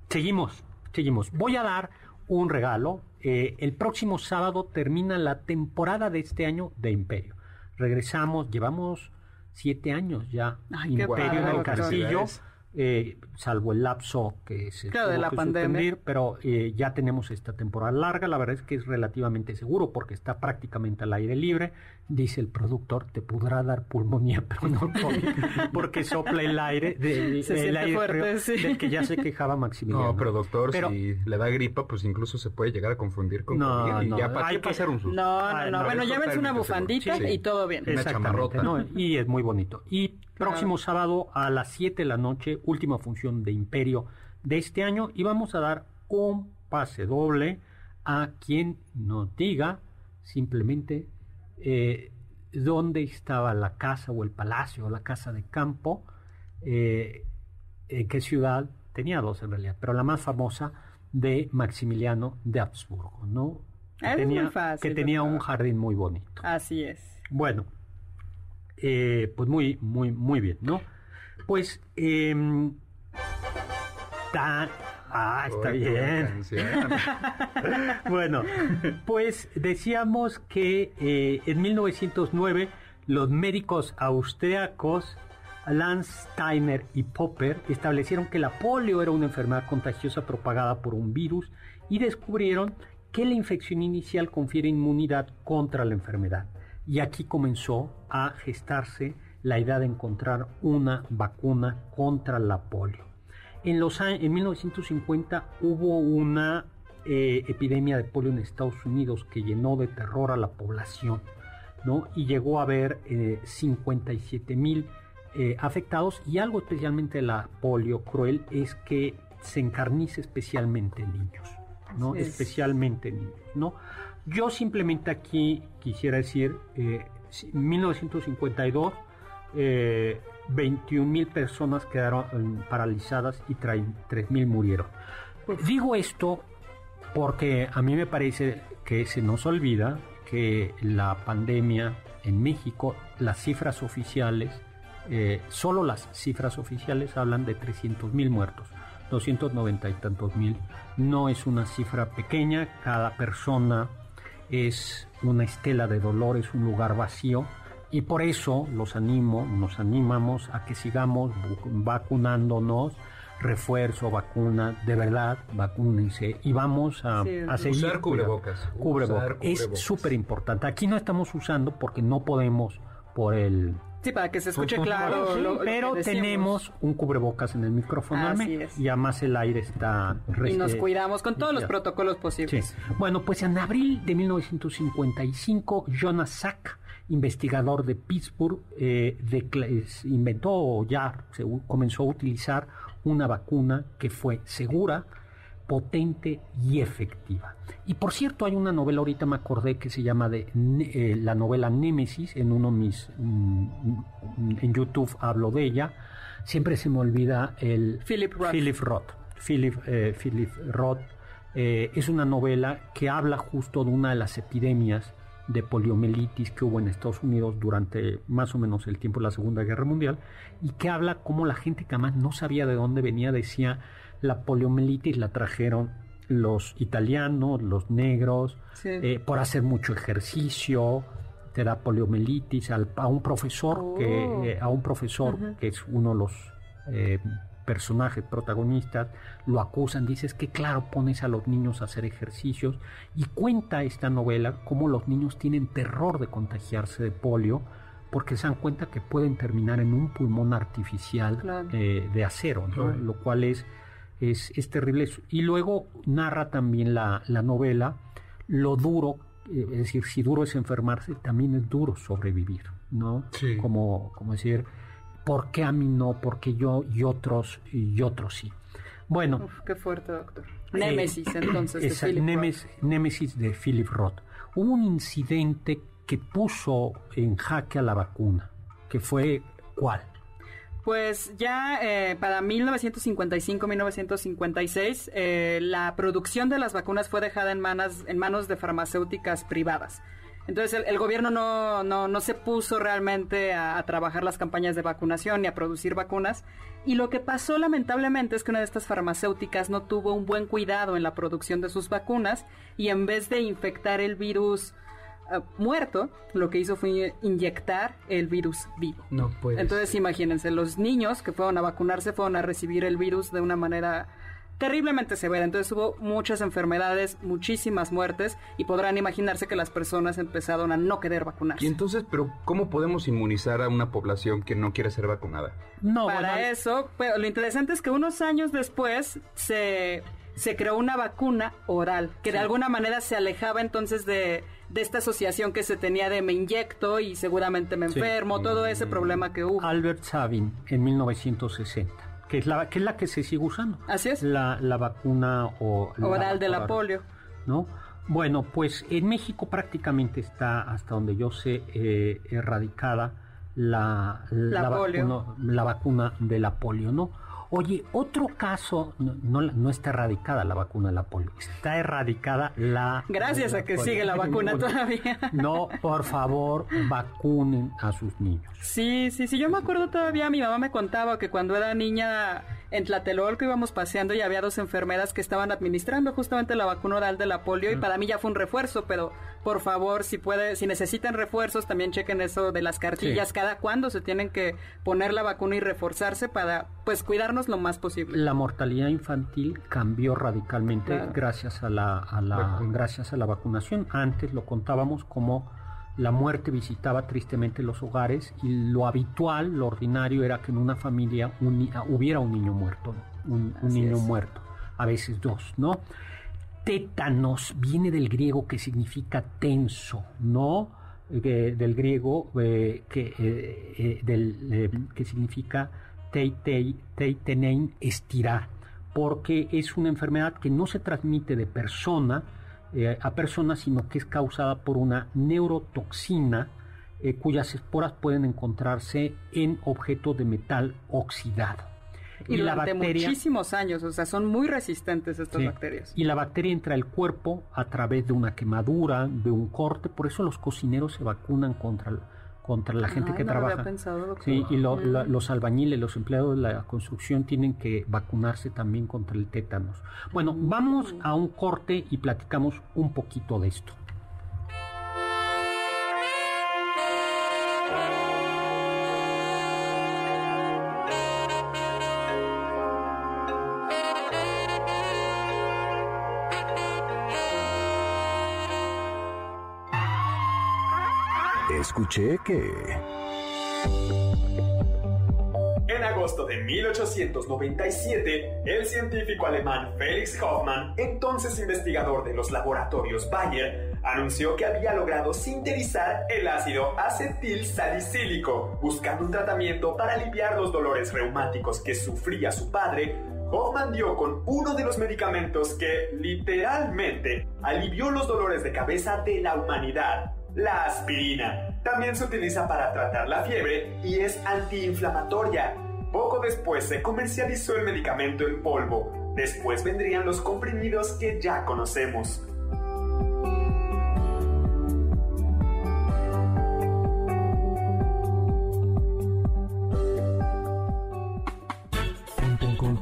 Seguimos, seguimos. Voy a dar un regalo. Eh, el próximo sábado termina la temporada de este año de Imperio. Regresamos, llevamos siete años ya. Imperio en el Carcillo. Eh, salvo el lapso que se claro, de la pandemia. pero eh, ya tenemos esta temporada larga, la verdad es que es relativamente seguro porque está prácticamente al aire libre, dice el productor, te podrá dar pulmonía, pero no porque sopla el aire, de, el aire fuerte, del que ya se quejaba Maximiliano. No, pero doctor, si le da gripa, pues incluso se puede llegar a confundir con no, y ya para qué pasar un susto. No, no, no, bueno, llévense una bufandita y todo bien. Una chamarrota. y es muy bonito. Y Próximo sábado a las 7 de la noche, última función de Imperio de este año, y vamos a dar un pase doble a quien nos diga simplemente eh, dónde estaba la casa o el palacio o la casa de campo, eh, en qué ciudad, tenía dos en realidad, pero la más famosa de Maximiliano de Habsburgo, ¿no? Que tenía, que tenía un jardín muy bonito. Así es. Bueno, eh, pues muy, muy, muy bien, ¿no? Pues, eh, Ah, está bien. bueno, pues decíamos que eh, en 1909 los médicos austriacos Lance Steiner y Popper establecieron que la polio era una enfermedad contagiosa propagada por un virus y descubrieron que la infección inicial confiere inmunidad contra la enfermedad y aquí comenzó a gestarse la idea de encontrar una vacuna contra la polio. En, los en 1950 hubo una eh, epidemia de polio en Estados Unidos que llenó de terror a la población, ¿no? Y llegó a haber 57 eh, mil eh, afectados y algo especialmente de la polio cruel es que se encarniza especialmente en niños, ¿no? Especialmente en niños, ¿no? Yo simplemente aquí quisiera decir, eh, 1952, eh, 21 mil personas quedaron eh, paralizadas y 3 mil murieron. Digo esto porque a mí me parece que se nos olvida que la pandemia en México, las cifras oficiales, eh, solo las cifras oficiales hablan de 300 mil muertos. 290 y tantos mil no es una cifra pequeña, cada persona es una estela de dolor, es un lugar vacío y por eso los animo, nos animamos a que sigamos vacunándonos, refuerzo, vacuna, de verdad, vacúnense y vamos a, seguir. Usar cubrebocas. Cubrebocas. Es súper importante. Aquí no estamos usando porque no podemos por el Sí, para que se escuche claro. pero tenemos un cubrebocas en el micrófono y además el aire está... Y nos cuidamos con todos los protocolos posibles. Bueno, pues en abril de 1955, Jonas Sack, investigador de Pittsburgh, eh, inventó o ya se, comenzó a utilizar una vacuna que fue segura, potente y efectiva. Y por cierto, hay una novela, ahorita me acordé, que se llama de eh, la novela Némesis, en uno de mis, mm, en YouTube hablo de ella, siempre se me olvida el... Philip Roth. Philip Roth. Philip, eh, Philip Roth eh, es una novela que habla justo de una de las epidemias de poliomielitis que hubo en Estados Unidos durante más o menos el tiempo de la Segunda Guerra Mundial y que habla cómo la gente que además no sabía de dónde venía decía la poliomielitis la trajeron los italianos, los negros, eh, por hacer mucho ejercicio, te da poliomielitis a un profesor que oh. eh, a un profesor que es uno de los eh, personajes protagonistas lo acusan, dices que claro pones a los niños a hacer ejercicios y cuenta esta novela cómo los niños tienen terror de contagiarse de polio porque se dan cuenta que pueden terminar en un pulmón artificial de acero, lo cual es es, es terrible. Y luego narra también la, la novela lo duro, eh, es decir, si duro es enfermarse, también es duro sobrevivir, ¿no? Como, como decir, ¿por qué a mí no? ¿Por qué yo y otros y otros sí? Bueno. qué fuerte, doctor. Eh, Némesis, entonces. de Philip Némesis, Némesis de Philip Roth. Hubo un incidente que puso en jaque a la vacuna, que fue ¿cuál? Pues ya eh, para 1955-1956 eh, la producción de las vacunas fue dejada en manos, en manos de farmacéuticas privadas. Entonces el, gobierno no, no, no, se puso realmente a, trabajar las campañas de vacunación ni a producir vacunas. Y lo que pasó lamentablemente es que una de estas farmacéuticas no tuvo un buen cuidado en la producción de sus vacunas y en vez de infectar el virus eh, muerto, lo que hizo fue inyectar el virus vivo. No puede. Entonces imagínense, los niños que fueron a vacunarse fueron a recibir el virus de una manera terriblemente severa. Entonces hubo muchas enfermedades, muchísimas muertes y podrán imaginarse que las personas empezaron a no querer vacunarse. Y entonces, pero ¿cómo podemos inmunizar a una población que no quiere ser vacunada? No, para eso, pero lo interesante es que unos años después se se creó una vacuna oral que de alguna manera se alejaba entonces de de esta asociación que se tenía de me inyecto y seguramente me enfermo, todo ese problema que hubo. Albert Sabin en 1960 que es la que es la que se sigue usando. Así es. La, vacuna o oral de la polio. ¿No? Bueno, pues en México prácticamente está, hasta donde yo sé, eh, erradicada la, la, la vacuna de la polio, ¿no? Oye, otro caso, no, no, está erradicada la vacuna de la polio, está erradicada la... Gracias a que sigue la vacuna todavía. No, por favor, vacunen a sus niños. Sí, sí, sí, yo me acuerdo todavía, mi mamá me contaba que cuando era niña en Tlatelolco íbamos paseando y había dos enfermeras que estaban administrando justamente la vacuna oral de la polio y mm. para mí ya fue un refuerzo, pero por favor, si puede, si necesitan refuerzos, también chequen eso de las cartillas, cada cuándo se tienen que poner la vacuna y reforzarse para pues cuidarnos lo más posible. La mortalidad infantil cambió radicalmente gracias a la, a la gracias a la vacunación. Antes lo contábamos como la muerte visitaba tristemente los hogares y lo habitual, lo ordinario era que en una familia hubiera un niño muerto, un, niño muerto, a veces dos, ¿no? tétanos viene del griego que significa tenso, ¿no? del griego eh, que, eh, eh, del, que significa teitenein, estirar, porque es una enfermedad que no se transmite de persona a persona, sino que es causada por una neurotoxina cuyas esporas pueden encontrarse en objetos de metal oxidado. Y, la bacteria, muchísimos años, o sea, son muy resistentes estas bacterias. Y la bacteria entra al cuerpo a través de una quemadura, de un corte, por eso los cocineros se vacunan contra, contra la gente que trabaja. sí, y los albañiles, los empleados de la construcción tienen que vacunarse también contra el tétanos. Bueno, mm. vamos a un corte y platicamos un poquito de esto. Escuché que... En agosto de 1897, el científico alemán Felix Hoffmann, entonces investigador de los laboratorios Bayer, anunció que había logrado sintetizar el ácido acetil salicílico, buscando un tratamiento para aliviar los dolores reumáticos que sufría su padre. Hoffman dio con uno de los medicamentos que literalmente alivió los dolores de cabeza de la humanidad, la aspirina. También se utiliza para tratar la fiebre y es antiinflamatoria. Poco después se comercializó el medicamento en polvo. Después vendrían los comprimidos que ya conocemos.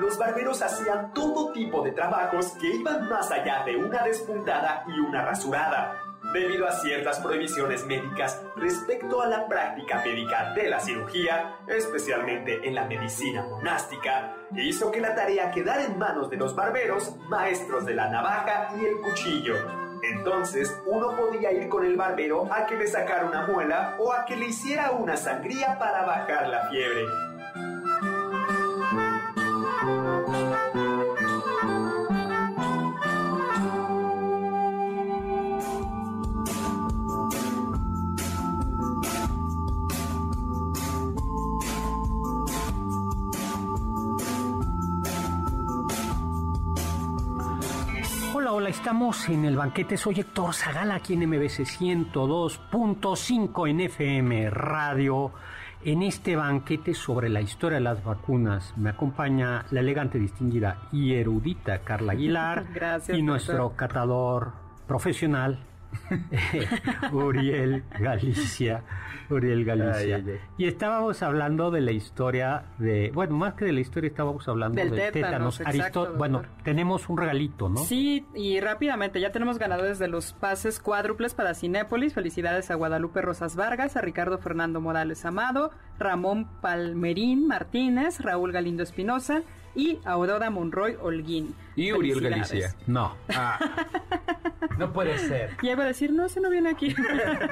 los barberos hacían todo tipo de trabajos que iban más allá de una despuntada y una rasurada, debido a ciertas prohibiciones médicas respecto a la práctica médica de la cirugía, especialmente en la medicina monástica, hizo que la tarea quedara en manos de los barberos, maestros de la navaja y el cuchillo. Entonces, uno podía ir con el barbero a que le sacara una muela o a que le hiciera una sangría para bajar la fiebre. Estamos en el banquete. Soy Héctor Zagala aquí en MBC 102.5 en FM Radio. En este banquete sobre la historia de las vacunas me acompaña la elegante, distinguida y erudita Carla Aguilar Gracias, y doctor. nuestro catador profesional Uriel Galicia. Uriel Galicia. Ay, ay, ay. Y estábamos hablando de la historia de, bueno, más que de la historia estábamos hablando Del de tétanos, exacto, doctor. bueno, tenemos un regalito, ¿no? Sí, y rápidamente, ya tenemos ganadores de los pases cuádruples para Cinépolis. Felicidades a Guadalupe Rosas Vargas, a Ricardo Fernando Morales Amado, Ramón Palmerín Martínez, Raúl Galindo Espinosa y Aurora Monroy Holguín. Y Uriel. Galicia. No. Ah, no puede ser. Y iba a decir, no, ese no viene aquí.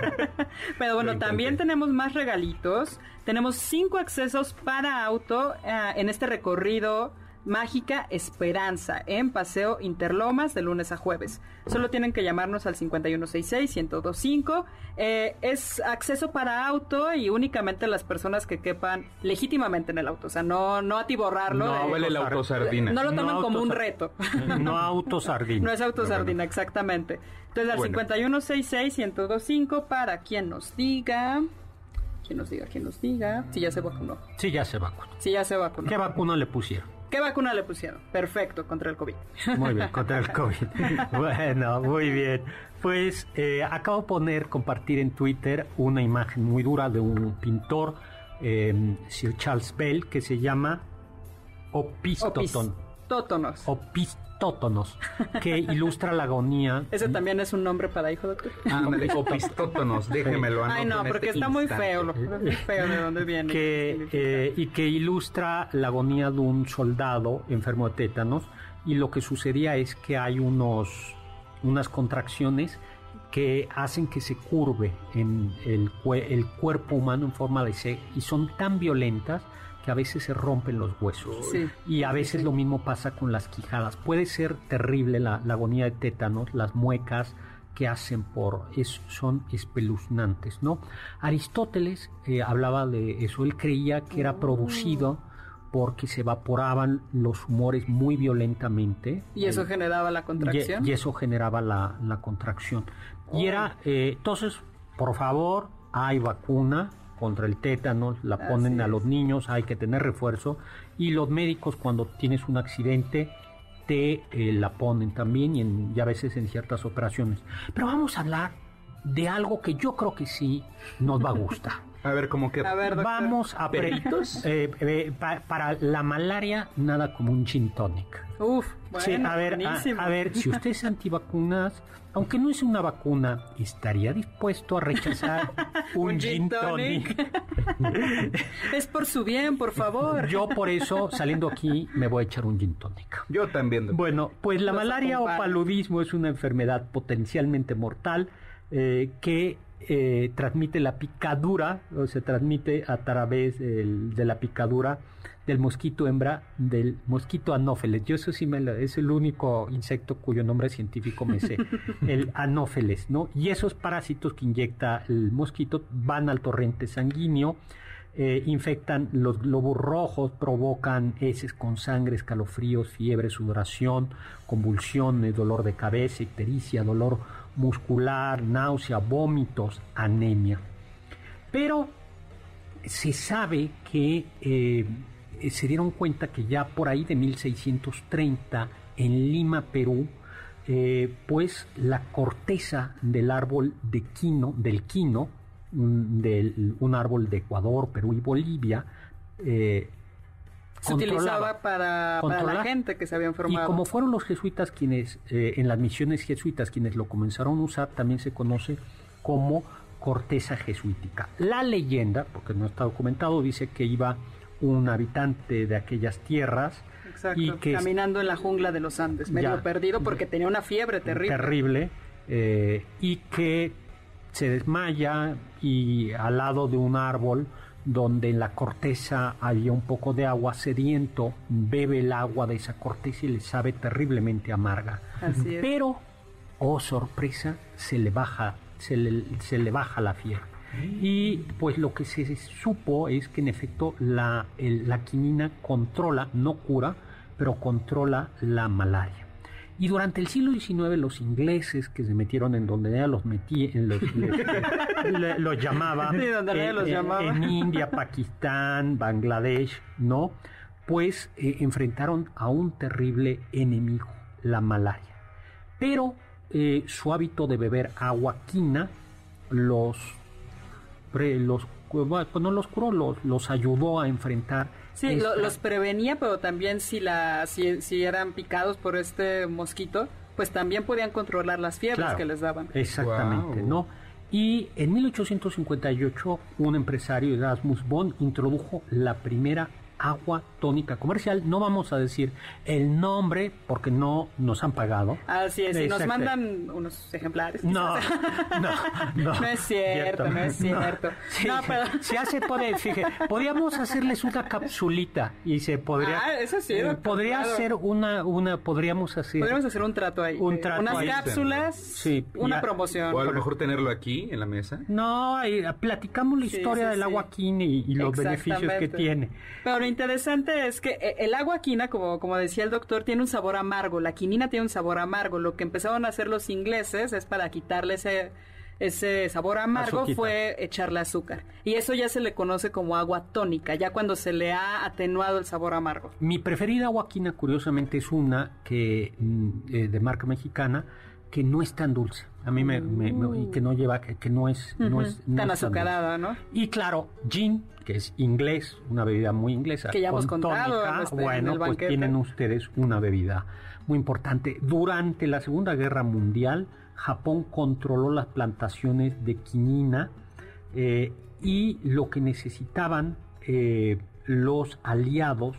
Pero bueno, también tenemos más regalitos. Tenemos cinco accesos para auto eh, en este recorrido Mágica Esperanza en Paseo Interlomas de lunes a jueves. Solo tienen que llamarnos al 5166-1025. Eh, es acceso para auto y únicamente las personas que quepan legítimamente en el auto. O sea, no, no atiborrarlo. No, eh, Huele la Autosar- autosardina. no lo toman No como un reto. No autosardina. No es autosardina, exactamente. Entonces al Bueno. 5166-1025 para quien nos diga. Quien nos diga, quien nos diga. Si ya se vacunó. Sí, ya se vacunó. Si ya se vacunó. ¿Qué vacuna le pusieron? ¿Qué vacuna le pusieron? Perfecto, contra el COVID. Muy bien, contra el COVID. Bueno, muy bien. Pues eh, acabo de poner, compartir en Twitter una imagen muy dura de un pintor, eh, Sir Charles Bell, que se llama Opistoton. Tótonos. Opistótonos, que ilustra la agonía. Ese también es un nombre para hijo, doctor. Ándale, opistótonos, déjemelo Ay, no, porque este está muy feo. Lo, muy feo de dónde viene. que, eh, y que ilustra la agonía de un soldado enfermo de tétanos y lo que sucedía es que hay unos unas contracciones que hacen que se curve en el, el cuerpo humano en forma de C y son tan violentas que a veces se rompen los huesos. Sí. Y a veces sí. lo mismo pasa con las quijadas. Puede ser terrible la, la agonía de tétanos, las muecas que hacen por es, son espeluznantes, ¿no? Aristóteles eh, hablaba de eso, él creía que era producido porque se evaporaban los humores muy violentamente. Y eso Eh, generaba la contracción. y, y eso generaba la, la contracción. Y era, eh, entonces, por favor, hay vacuna contra el tétano, la Así ponen a los niños, hay que tener refuerzo. Y los médicos, cuando tienes un accidente, te eh, la ponen también y, en- y a veces en ciertas operaciones. Pero vamos a hablar de algo que yo creo que sí nos va a gustar. A ver, ¿cómo que? Vamos a peritos. Eh, eh, para la malaria, nada como un gin tonic. Uf, bueno, a ver, a, ver, si usted es antivacunas, aunque no es una vacuna, ¿estaría dispuesto a rechazar un, gin tonic? es por su bien, por favor. Yo por eso, saliendo aquí, me voy a echar un gin tonic. Yo también. Bueno, pues la malaria o paludismo es una enfermedad potencialmente mortal eh, que eh, transmite la picadura, o se transmite a través de la picadura del mosquito hembra, del mosquito anófeles. Yo eso sí me es el único insecto cuyo nombre científico me sé, el anófeles, ¿no? Y esos parásitos que inyecta el mosquito van al torrente sanguíneo, eh, infectan los globos rojos, provocan heces con sangre, escalofríos, fiebre, sudoración, convulsiones, dolor de cabeza, ictericia, dolor muscular, náusea, vómitos, anemia. Pero se sabe que eh, se dieron cuenta que ya por ahí de 1630 en Lima, Perú, eh, pues la corteza del árbol de quino, del quino, un, un árbol de Ecuador, Perú y Bolivia, eh, se utilizaba para, la gente que se había formado. Y como fueron los jesuitas quienes, eh, en las misiones jesuitas, quienes lo comenzaron a usar, también se conoce como corteza jesuítica. La leyenda, porque no está documentado, dice que iba un habitante de aquellas tierras y que caminando en la jungla de los Andes, medio perdido porque tenía una fiebre terrible. Terrible eh, y que se desmaya y al lado de un árbol donde en la corteza había un poco de agua, sediento, bebe el agua de esa corteza y le sabe terriblemente amarga. Pero, oh sorpresa, se le baja, se le, se le baja la fiebre. Y pues lo que se supo es que en efecto la, la quinina controla, no cura, pero controla la malaria. Y durante el siglo XIX los ingleses que se metieron en donde ella los metía, los, los llamaba, en, India, Pakistán, Bangladesh, ¿no? Pues eh, enfrentaron a un terrible enemigo, la malaria. Pero eh, su hábito de beber agua quina los, los pues no los curó, los, los ayudó a enfrentar Sí, los prevenía, pero también si, la, si, si, eran picados por este mosquito, pues también podían controlar las fiebres que les daban. Exactamente, ¿no? Y en 1858 un empresario, Erasmus Bond, introdujo la primera agua tónica comercial. No vamos a decir el nombre porque no nos han pagado. Así es, y nos mandan unos ejemplares. No, no, no. No es cierto, no, es cierto. No, pero... Se hace, puede, fíjate, podríamos hacerles una capsulita y se podría... Ah, eso sí. Eh, podría ser una, una, podríamos hacer... Podríamos hacer un trato ahí. Un trato Unas cápsulas, sí, una promoción. O a lo mejor tenerlo aquí en la mesa. No, platicamos la historia del agua quini y, los beneficios que tiene. Pero interesante es que eh, el agua quina, como, como decía el doctor, tiene un sabor amargo. La quinina tiene un sabor amargo. Lo que empezaron a hacer los ingleses es para quitarle ese, ese sabor amargo fue echarle azúcar. Y eso ya se le conoce como agua tónica, ya cuando se le ha atenuado el sabor amargo. Mi preferida agua quina, curiosamente, es una que mm, eh, de marca mexicana que no es tan dulce. A mí me, y que no lleva que, no es no es tan azucarada, ¿no? Y claro, gin, que es inglés, una bebida muy inglesa, que ya hemos contado bueno, pues tienen ustedes una bebida muy importante. Durante la Segunda Guerra Mundial, Japón controló las plantaciones de quinina eh, y lo que necesitaban eh, los aliados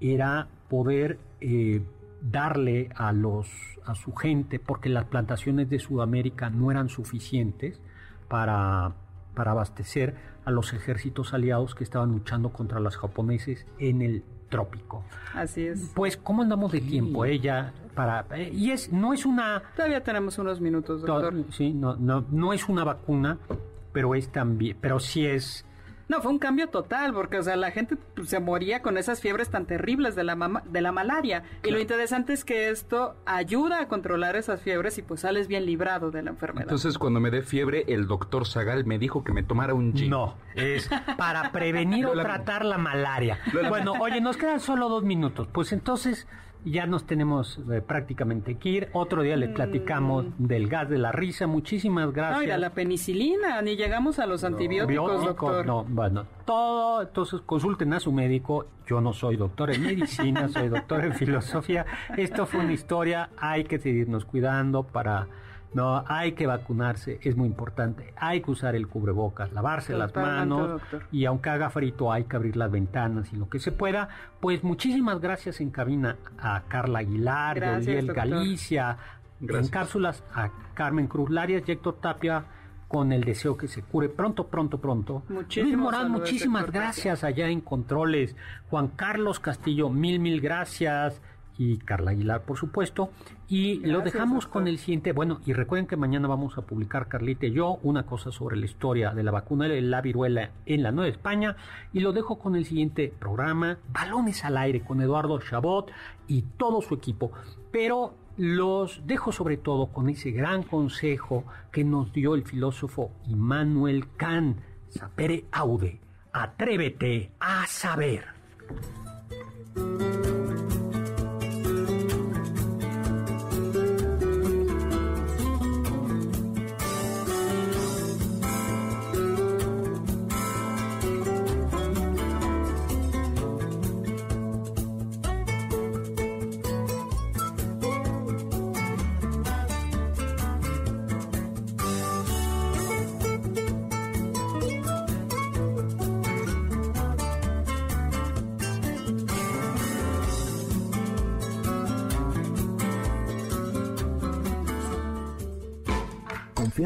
era poder eh, darle a los a su gente porque las plantaciones de Sudamérica no eran suficientes para, para abastecer a los ejércitos aliados que estaban luchando contra los japoneses en el trópico. Así es. Pues cómo andamos de tiempo ella para y es no es una todavía tenemos unos minutos doctor. Sí, no no no es una vacuna, pero es también pero sí es no, fue un cambio total, porque, o sea, la gente pues, se moría con esas fiebres tan terribles de la, de la malaria. Y lo interesante es que esto ayuda a controlar esas fiebres y pues sales bien librado de la enfermedad. Entonces, cuando me dé fiebre, el doctor Zagal me dijo que me tomara un gin. No, es para prevenir o tratar la malaria. Bueno, oye, nos quedan solo dos minutos. Pues entonces, ya nos tenemos eh, prácticamente que ir. Otro día les platicamos mm. del gas de la risa. Muchísimas gracias. No, la penicilina, ni llegamos a los antibióticos, doctor. No, bueno, todo, entonces consulten a su médico. Yo no soy doctor en medicina, soy doctor en filosofía. Esto fue una historia, hay que seguirnos cuidando para no, hay que vacunarse, es muy importante. Hay que usar el cubrebocas, lavarse las manos y aunque haga frito hay que abrir las ventanas y lo que se pueda. Pues muchísimas gracias en cabina a Carla Aguilar, Gabriel Galicia, en cápsulas a Carmen Cruz Larias y Héctor Tapia con el deseo que se cure pronto, pronto, pronto. Luis Morán, muchísimas gracias allá en Controles. Juan Carlos Castillo, mil, mil gracias y Carla Aguilar, por supuesto. Y lo dejamos con el siguiente. Bueno, y recuerden que mañana vamos a publicar, Carlita y yo, una cosa sobre la historia de la vacuna de la viruela en la Nueva España. Y lo dejo con el siguiente programa, Balones al Aire, con Eduardo Chabot y todo su equipo. Pero los dejo sobre todo con ese gran consejo que nos dio el filósofo Immanuel Kant, sapere aude, atrévete a saber.